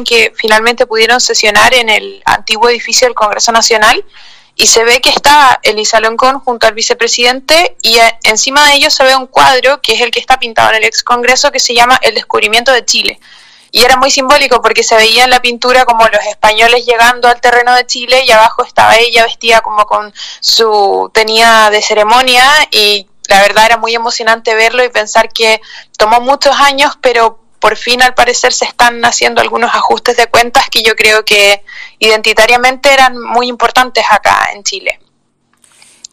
que finalmente pudieron sesionar en el antiguo edificio del Congreso Nacional y se ve que está Elisa Loncón junto al vicepresidente y eh, encima de ellos se ve un cuadro que es el que está pintado en el ex Congreso que se llama El descubrimiento de Chile. Y era muy simbólico porque se veía en la pintura como los españoles llegando al terreno de Chile y abajo estaba ella vestida como con su tenía de ceremonia y la verdad era muy emocionante verlo y pensar que tomó muchos años, pero por fin al parecer se están haciendo algunos ajustes de cuentas que yo creo que identitariamente eran muy importantes acá en Chile.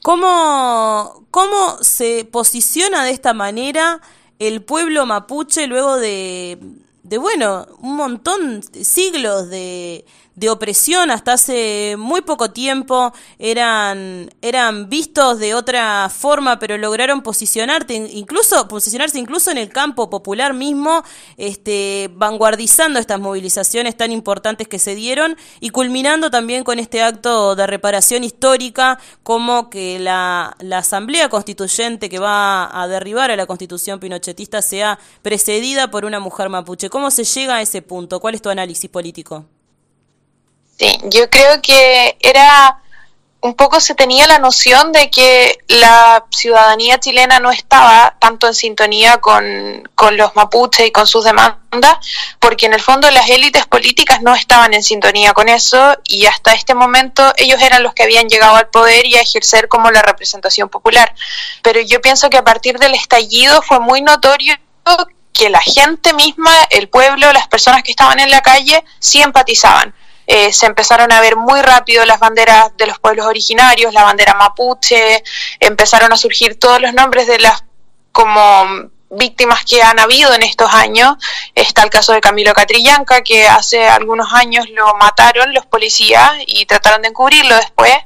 ¿Cómo, cómo se posiciona de esta manera el pueblo mapuche luego de, de bueno, un montón, de siglos de, de opresión hasta hace muy poco tiempo eran, eran vistos de otra forma, pero lograron posicionarte, incluso, posicionarse incluso en el campo popular mismo, este, vanguardizando estas movilizaciones tan importantes que se dieron y culminando también con este acto de reparación histórica, como que la, la Asamblea Constituyente que va a derribar a la constitución pinochetista sea precedida por una mujer mapuche. ¿Cómo se llega a ese punto? ¿Cuál es tu análisis político? Sí, yo creo que era un poco se tenía la noción de que la ciudadanía chilena no estaba tanto en sintonía con, los mapuches y con sus demandas, porque en el fondo las élites políticas no estaban en sintonía con eso y hasta este momento ellos eran los que habían llegado al poder y a ejercer como la representación popular. Pero yo pienso que a partir del estallido fue muy notorio que la gente misma, el pueblo, las personas que estaban en la calle, sí empatizaban eh, se empezaron a ver muy rápido las banderas de los pueblos originarios, la bandera mapuche, empezaron a surgir todos los nombres de las como víctimas que han habido en estos años. Está el caso de Camilo Catrillanca, que hace algunos años lo mataron los policías y trataron de encubrirlo después.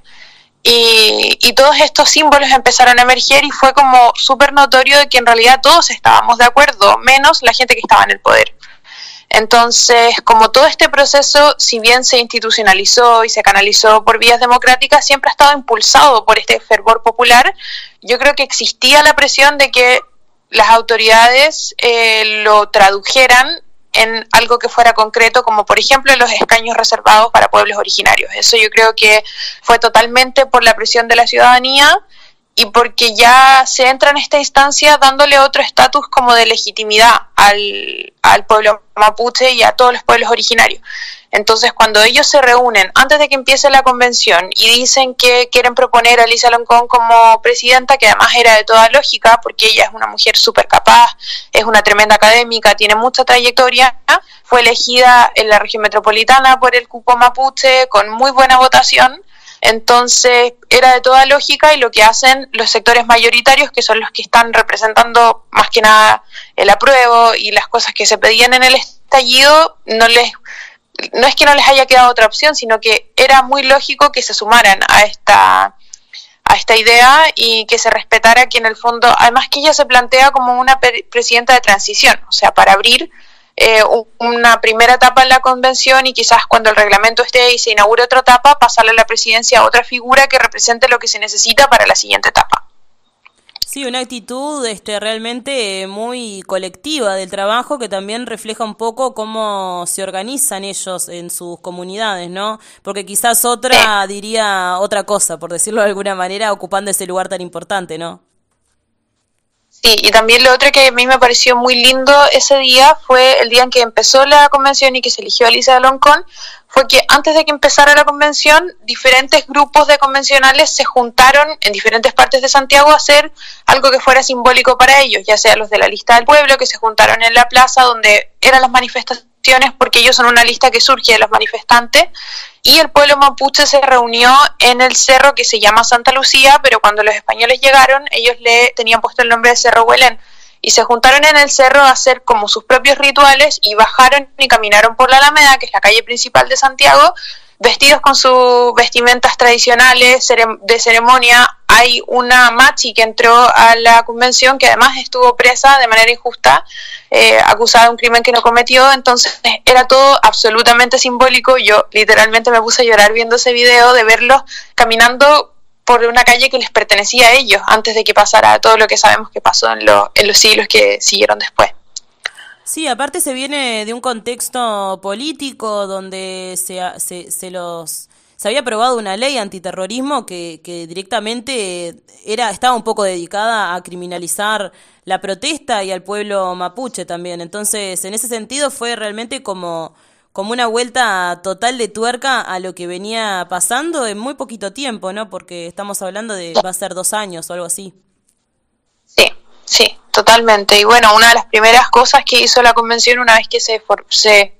Y, todos estos símbolos empezaron a emerger y fue como súper notorio de que en realidad todos estábamos de acuerdo, menos la gente que estaba en el poder. Entonces, como todo este proceso, si bien se institucionalizó y se canalizó por vías democráticas, siempre ha estado impulsado por este fervor popular, yo creo que existía la presión de que las autoridades eh, lo tradujeran en algo que fuera concreto, como por ejemplo los escaños reservados para pueblos originarios. Eso yo creo que fue totalmente por la presión de la ciudadanía y porque ya se entra en esta instancia dándole otro estatus como de legitimidad al, al, pueblo mapuche y a todos los pueblos originarios. Entonces, cuando ellos se reúnen antes de que empiece la convención y dicen que quieren proponer a Lisa Loncón como presidenta, que además era de toda lógica, porque ella es una mujer súper capaz, es una tremenda académica, tiene mucha trayectoria, fue elegida en la región metropolitana por el cupo mapuche con muy buena votación entonces era de toda lógica y lo que hacen los sectores mayoritarios, que son los que están representando más que nada el apruebo y las cosas que se pedían en el estallido, no les no es que no les haya quedado otra opción, sino que era muy lógico que se sumaran a esta a esta idea y que se respetara que en el fondo, además que ella se plantea como una presidenta de transición, o sea, para abrir eh, una primera etapa en la convención y quizás cuando el reglamento esté y se inaugure otra etapa, pasarle a la presidencia a otra figura que represente lo que se necesita para la siguiente etapa. Sí, una actitud este, realmente muy colectiva del trabajo que también refleja un poco cómo se organizan ellos en sus comunidades, ¿no? Porque quizás otra diría otra cosa, por decirlo de alguna manera, ocupando ese lugar tan importante, ¿no? Sí, y también lo otro que a mí me pareció muy lindo ese día fue el día en que empezó la convención y que se eligió a Lisa Loncón, fue que antes de que empezara la convención, diferentes grupos de convencionales se juntaron en diferentes partes de Santiago a hacer algo que fuera simbólico para ellos, ya sea los de la lista del pueblo, que se juntaron en la plaza donde eran las manifestaciones porque ellos son una lista que surge de los manifestantes y el pueblo mapuche se reunió en el cerro que se llama Santa Lucía, pero cuando los españoles llegaron ellos le tenían puesto el nombre de Cerro Huelén. Y se juntaron en el cerro a hacer como sus propios rituales y bajaron y caminaron por la Alameda, que es la calle principal de Santiago, vestidos con sus vestimentas tradicionales de ceremonia. Hay una machi que entró a la convención que además estuvo presa de manera injusta, eh, acusada de un crimen que no cometió, entonces era todo absolutamente simbólico. Yo literalmente me puse a llorar viendo ese video de verlos caminando por una calle que les pertenecía a ellos antes de que pasara todo lo que sabemos que pasó en, en los siglos que siguieron después. Sí, aparte se viene de un contexto político donde se, se, se los se había aprobado una ley antiterrorismo que, que directamente era estaba un poco dedicada a criminalizar la protesta y al pueblo mapuche también. Entonces, en ese sentido fue realmente como como una vuelta total de tuerca a lo que venía pasando en muy poquito tiempo, ¿no? Porque estamos hablando de va a ser dos años o algo así. Sí, sí, totalmente. Y bueno, una de las primeras cosas que hizo la convención una vez que se, se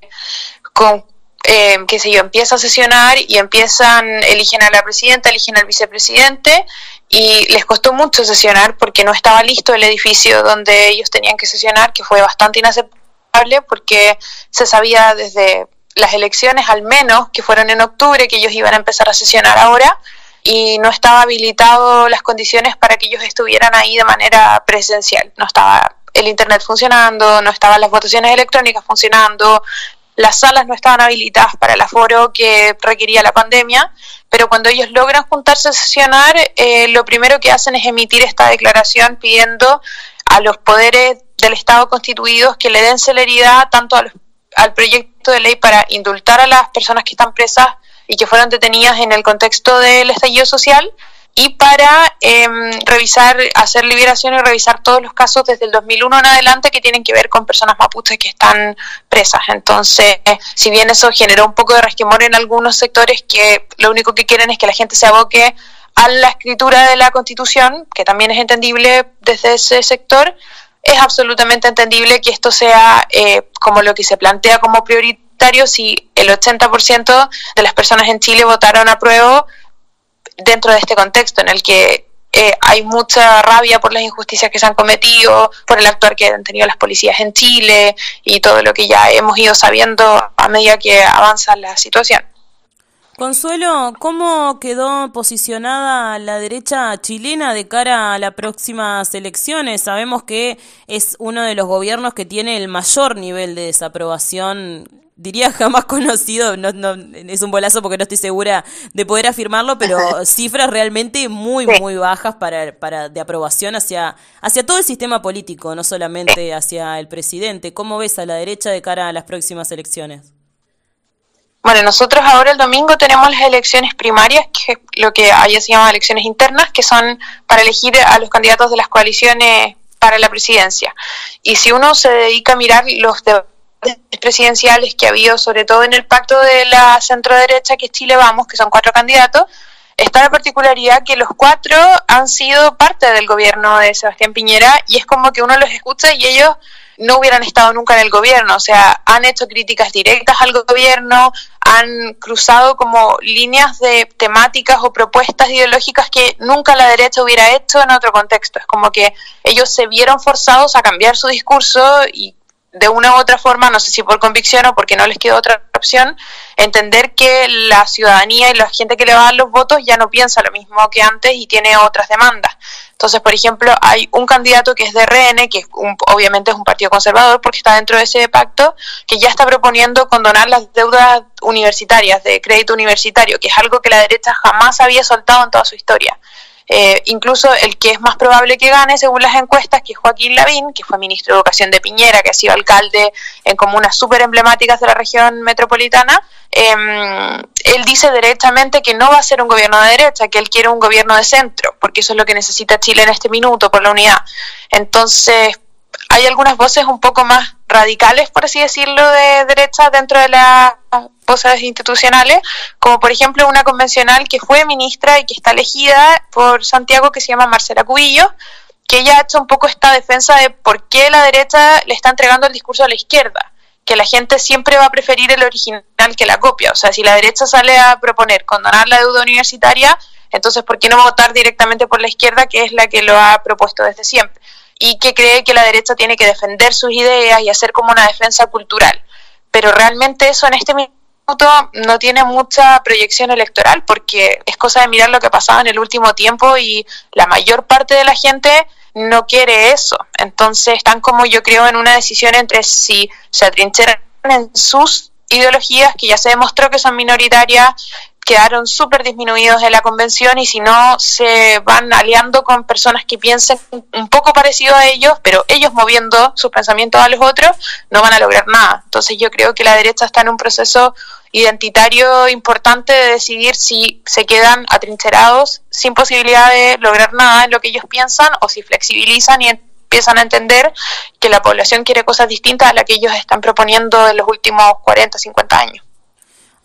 con, eh, qué sé yo, empieza a sesionar y empiezan, eligen a la presidenta, eligen al vicepresidente y les costó mucho sesionar porque no estaba listo el edificio donde ellos tenían que sesionar, que fue bastante inaceptable porque se sabía desde las elecciones al menos, que fueron en octubre, que ellos iban a empezar a sesionar ahora, y no estaba habilitado las condiciones para que ellos estuvieran ahí de manera presencial. No estaba el internet funcionando, no estaban las votaciones electrónicas funcionando, las salas no estaban habilitadas para el aforo que requería la pandemia, pero cuando ellos logran juntarse a sesionar, eh, lo primero que hacen es emitir esta declaración pidiendo a los poderes del Estado constituidos que le den celeridad tanto al proyecto de ley para indultar a las personas que están presas y que fueron detenidas en el contexto del estallido social y para em, revisar, hacer liberación y revisar todos los casos desde el 2001 en adelante que tienen que ver con personas mapuches que están presas. Entonces, si bien eso generó un poco de resquemor en algunos sectores que lo único que quieren es que la gente se aboque a la escritura de la Constitución, que también es entendible desde ese sector, es absolutamente entendible que esto sea eh, como lo que se plantea como prioritario si el 80% de las personas en Chile votaron a prueba dentro de este contexto en el que eh, hay mucha rabia por las injusticias que se han cometido, por el actuar que han tenido las policías en Chile y todo lo que ya hemos ido sabiendo a medida que avanza la situación. Consuelo, ¿cómo quedó posicionada la derecha chilena de cara a las próximas elecciones? Sabemos que es uno de los gobiernos que tiene el mayor nivel de desaprobación, diría jamás conocido, no, no, es un bolazo porque no estoy segura de poder afirmarlo, pero cifras realmente muy, muy bajas para, para de aprobación hacia, hacia todo el sistema político, no solamente hacia el presidente. ¿Cómo ves a la derecha de cara a las próximas elecciones? Bueno, nosotros ahora el domingo tenemos las elecciones primarias, que lo que allá se llama elecciones internas, que son para elegir a los candidatos de las coaliciones para la presidencia. Y si uno se dedica a mirar los debates presidenciales que ha habido, sobre todo en el pacto de la centro derecha, que es Chile Vamos, que son cuatro candidatos, está la particularidad que los cuatro han sido parte del gobierno de Sebastián Piñera y es como que uno los escucha y ellos no hubieran estado nunca en el gobierno, o sea, han hecho críticas directas al gobierno, han cruzado como líneas de temáticas o propuestas ideológicas que nunca la derecha hubiera hecho en otro contexto. Es como que ellos se vieron forzados a cambiar su discurso y de una u otra forma, no sé si por convicción o porque no les quedó otra opción, entender que la ciudadanía y la gente que le va a dar los votos ya no piensa lo mismo que antes y tiene otras demandas. Entonces, por ejemplo, hay un candidato que es de RN, que obviamente es un partido conservador porque está dentro de ese pacto, que ya está proponiendo condonar las deudas universitarias, de crédito universitario, que es algo que la derecha jamás había soltado en toda su historia. Eh, incluso el que es más probable que gane, según las encuestas, que es Joaquín Lavín, que fue ministro de Educación de Piñera, que ha sido alcalde en comunas súper emblemáticas de la región metropolitana, em, él dice directamente que no va a ser un gobierno de derecha, que él quiere un gobierno de centro, porque eso es lo que necesita Chile en este minuto por la unidad. Entonces, hay algunas voces un poco más radicales, por así decirlo, de derecha dentro de las voces institucionales, como por ejemplo una convencional que fue ministra y que está elegida por Santiago, que se llama Marcela Cubillo, que ella ha hecho un poco esta defensa de por qué la derecha le está entregando el discurso a la izquierda, que la gente siempre va a preferir el original que la copia. O sea, si la derecha sale a proponer condonar la deuda universitaria, entonces ¿por qué no votar directamente por la izquierda, que es la que lo ha propuesto desde siempre? Y que cree que la derecha tiene que defender sus ideas y hacer como una defensa cultural. Pero realmente eso en este minuto no tiene mucha proyección electoral porque es cosa de mirar lo que ha pasado en el último tiempo y la mayor parte de la gente no quiere eso. Entonces están como yo creo en una decisión entre si se atrincheran en sus ideologías que ya se demostró que son minoritarias, quedaron súper disminuidos en la convención y si no se van aliando con personas que piensen un poco parecido a ellos, pero ellos moviendo sus pensamientos a los otros, no van a lograr nada. Entonces yo creo que la derecha está en un proceso identitario importante de decidir si se quedan atrincherados sin posibilidad de lograr nada en lo que ellos piensan o si flexibilizan y empiezan a entender que la población quiere cosas distintas a las que ellos están proponiendo en los últimos 40, 50 años.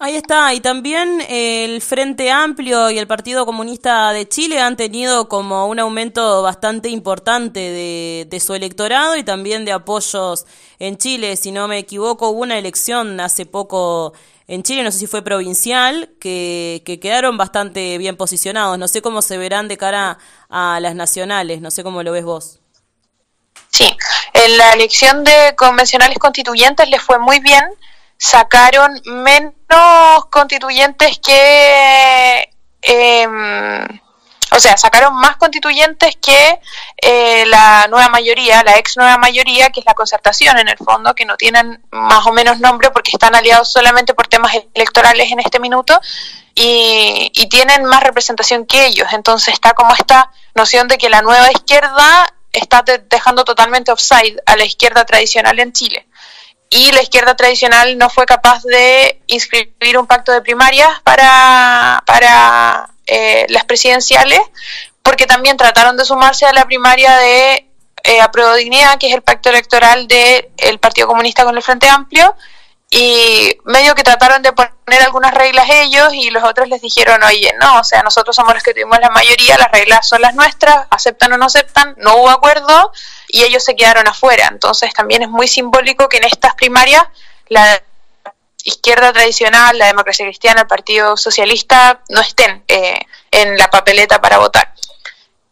Ahí está, y también el Frente Amplio y el Partido Comunista de Chile han tenido como un aumento bastante importante de, de, su electorado y también de apoyos en Chile. Si no me equivoco, hubo una elección hace poco en Chile, no sé si fue provincial, que, que quedaron bastante bien posicionados. No sé cómo se verán de cara a las nacionales, no sé cómo lo ves vos. Sí, en la elección de convencionales constituyentes les fue muy bien, sacaron menos constituyentes que... Eh, o sea, sacaron más constituyentes que eh, la nueva mayoría, la ex nueva mayoría, que es la concertación en el fondo, que no tienen más o menos nombre porque están aliados solamente por temas electorales en este minuto y, y tienen más representación que ellos. Entonces está como esta noción de que la nueva izquierda está dejando totalmente offside a la izquierda tradicional en Chile y la izquierda tradicional no fue capaz de inscribir un pacto de primarias para, para eh, las presidenciales, porque también trataron de sumarse a la primaria de eh, que es el pacto electoral del Partido Comunista con el Frente Amplio, y medio que trataron de poner algunas reglas ellos y los otros les dijeron, oye, no, o sea, nosotros somos los que tuvimos la mayoría, las reglas son las nuestras, aceptan o no aceptan, no hubo acuerdo y ellos se quedaron afuera. Entonces también es muy simbólico que en estas primarias la izquierda tradicional, la democracia cristiana, el Partido Socialista, no estén eh, en la papeleta para votar.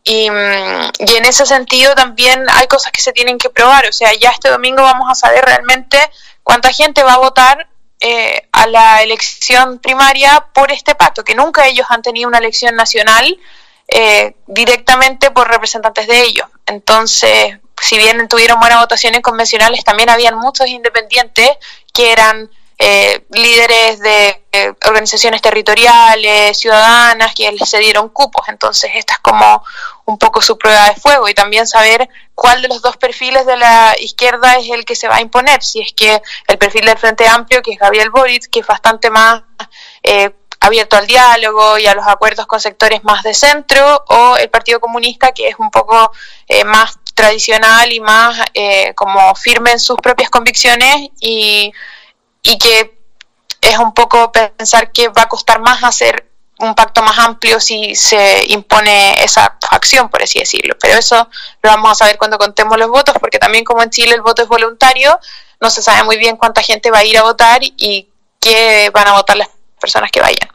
Y, mm, y, en ese sentido también hay cosas que se tienen que probar. O sea, ya este domingo vamos a saber realmente cuánta gente va a votar eh, a la elección primaria por este pacto, que nunca ellos han tenido una elección nacional eh, directamente por representantes de ellos. Entonces, si bien tuvieron buenas votaciones convencionales, también habían muchos independientes que eran eh, líderes de eh, organizaciones territoriales, ciudadanas, que les se dieron cupos. Entonces, esta es como un poco su prueba de fuego y también saber cuál de los dos perfiles de la izquierda es el que se va a imponer. Si es que el perfil del Frente Amplio, que es Gabriel Boric, que es bastante más eh, abierto al diálogo y a los acuerdos con sectores más de centro, o el Partido Comunista, que es un poco eh, más tradicional y más eh, como firme en sus propias convicciones y y que es un poco pensar que va a costar más hacer un pacto más amplio si se impone esa acción, por así decirlo. Pero eso lo vamos a saber cuando contemos los votos, porque también como en Chile el voto es voluntario, no se sabe muy bien cuánta gente va a ir a votar y qué van a votar las personas que vayan.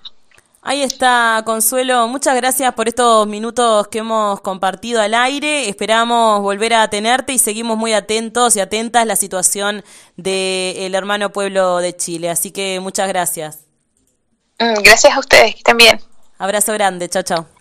Ahí está, Consuelo. Muchas gracias por estos minutos que hemos compartido al aire. Esperamos volver a tenerte y seguimos muy atentos y atentas a la situación del hermano pueblo de Chile. Así que muchas gracias. Mm, gracias a ustedes, que estén bien. Abrazo grande, chao, chao.